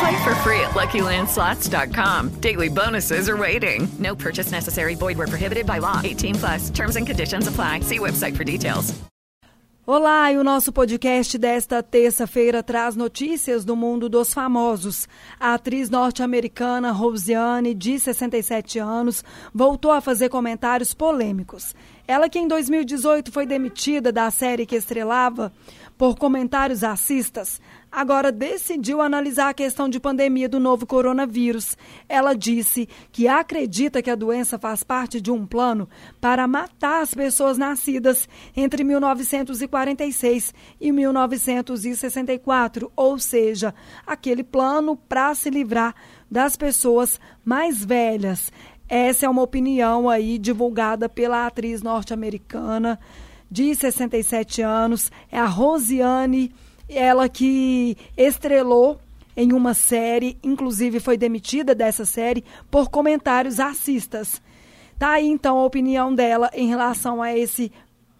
Play for free at LuckyLandSlots.com. Daily bonuses are waiting. No purchase necessary. Void where prohibited by law. 18 plus. Terms and conditions apply. See website for details. Olá, e o nosso podcast desta terça-feira traz notícias do mundo dos famosos. A atriz norte-americana Rosiane, de 67 anos, voltou a fazer comentários polêmicos. Ela que em 2018 foi demitida da série que estrelava por comentários racistas, agora decidiu analisar a questão de pandemia do novo coronavírus. Ela disse que acredita que a doença faz parte de um plano para matar as pessoas nascidas entre 1946 e 1964, ou seja, aquele plano para se livrar das pessoas mais velhas. Essa é uma opinião aí divulgada pela atriz norte-americana de 67 anos, é a Rosiane, ela que estrelou em uma série, inclusive foi demitida dessa série por comentários racistas. Tá aí então a opinião dela em relação a esse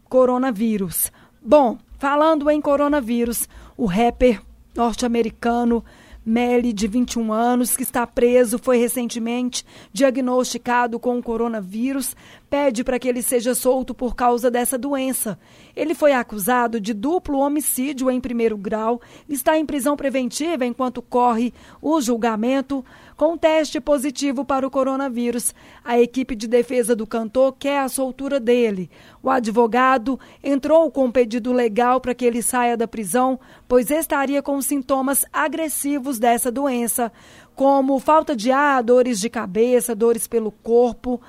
coronavírus. Bom, falando em coronavírus, o rapper norte-americano Melly, de 21 anos, que está preso, foi recentemente diagnosticado com o coronavírus, pede para que ele seja solto por causa dessa doença. Ele foi acusado de duplo homicídio em primeiro grau, está em prisão preventiva enquanto corre o julgamento com teste positivo para o coronavírus. A equipe de defesa do cantor quer a soltura dele. O advogado entrou com um pedido legal para que ele saia da prisão, pois estaria com sintomas agressivos dessa doença, como falta de ar, dores de cabeça, dores pelo corpo.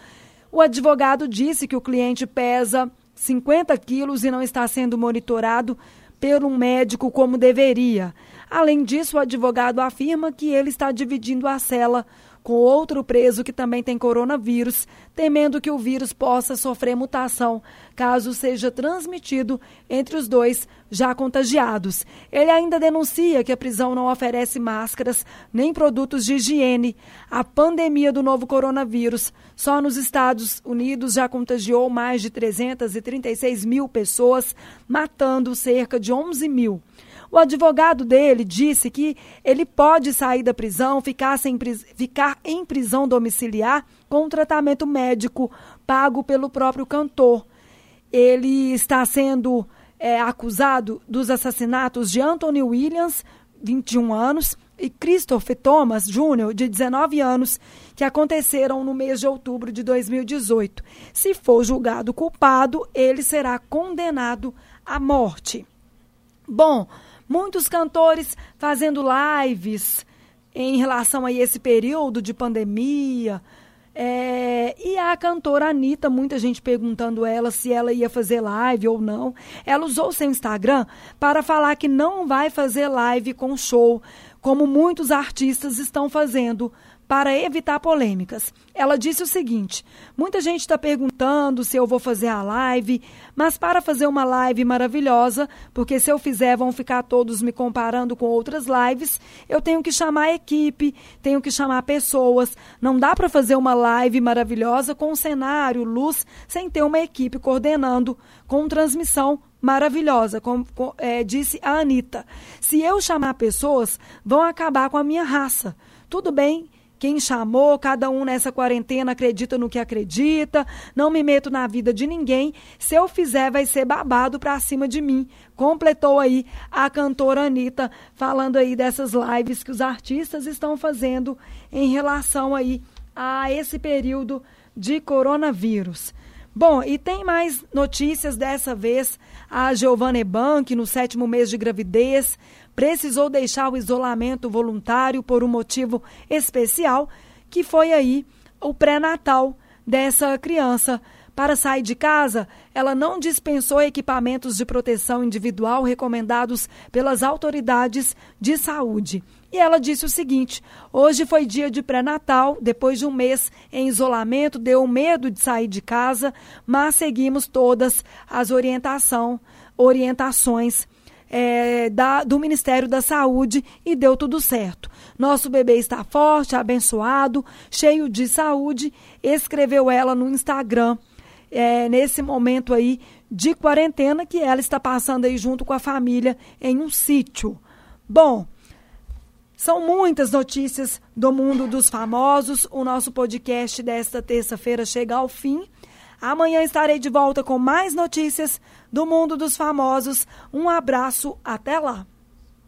O advogado disse que o cliente pesa 50 quilos e não está sendo monitorado pelo médico como deveria. Além disso, o advogado afirma que ele está dividindo a cela com outro preso que também tem coronavírus, temendo que o vírus possa sofrer mutação caso seja transmitido entre os dois já contagiados. Ele ainda denuncia que a prisão não oferece máscaras nem produtos de higiene. A pandemia do novo coronavírus só nos Estados Unidos já contagiou mais de 336 mil pessoas, matando cerca de 11 mil. O advogado dele disse que ele pode sair da prisão, ficar, sem, ficar em prisão domiciliar com tratamento médico pago pelo próprio cantor. Ele está sendo é, acusado dos assassinatos de Anthony Williams, 21 anos, e Christopher Thomas Jr., de 19 anos, que aconteceram no mês de outubro de 2018. Se for julgado culpado, ele será condenado à morte. Bom, muitos cantores fazendo lives em relação a esse período de pandemia. É, e a cantora Anitta, muita gente perguntando ela se ela ia fazer live ou não. Ela usou seu Instagram para falar que não vai fazer live com show, como muitos artistas estão fazendo para evitar polêmicas. Ela disse o seguinte: muita gente está perguntando se eu vou fazer a live, mas para fazer uma live maravilhosa, porque se eu fizer vão ficar todos me comparando com outras lives, eu tenho que chamar equipe, tenho que chamar pessoas. Não dá para fazer uma live maravilhosa com cenário, luz, sem ter uma equipe coordenando, com transmissão maravilhosa, como é, disse a Anitta. Se eu chamar pessoas, vão acabar com a minha raça. Tudo bem, quem chamou, cada um nessa quarentena acredita no que acredita, não me meto na vida de ninguém. Se eu fizer, vai ser babado pra cima de mim. Completou aí a cantora Anitta, falando aí dessas lives que os artistas estão fazendo em relação aí a esse período de coronavírus. Bom, e tem mais notícias dessa vez. A Giovanna Bank, no sétimo mês de gravidez, precisou deixar o isolamento voluntário por um motivo especial, que foi aí o pré-natal dessa criança. Para sair de casa, ela não dispensou equipamentos de proteção individual recomendados pelas autoridades de saúde. E ela disse o seguinte: hoje foi dia de pré-natal, depois de um mês em isolamento, deu medo de sair de casa, mas seguimos todas as orientação, orientações é, da, do Ministério da Saúde e deu tudo certo. Nosso bebê está forte, abençoado, cheio de saúde, escreveu ela no Instagram é, nesse momento aí de quarentena que ela está passando aí junto com a família em um sítio. Bom, são muitas notícias do mundo dos famosos. O nosso podcast desta terça-feira chega ao fim. Amanhã estarei de volta com mais notícias do mundo dos famosos. Um abraço, até lá!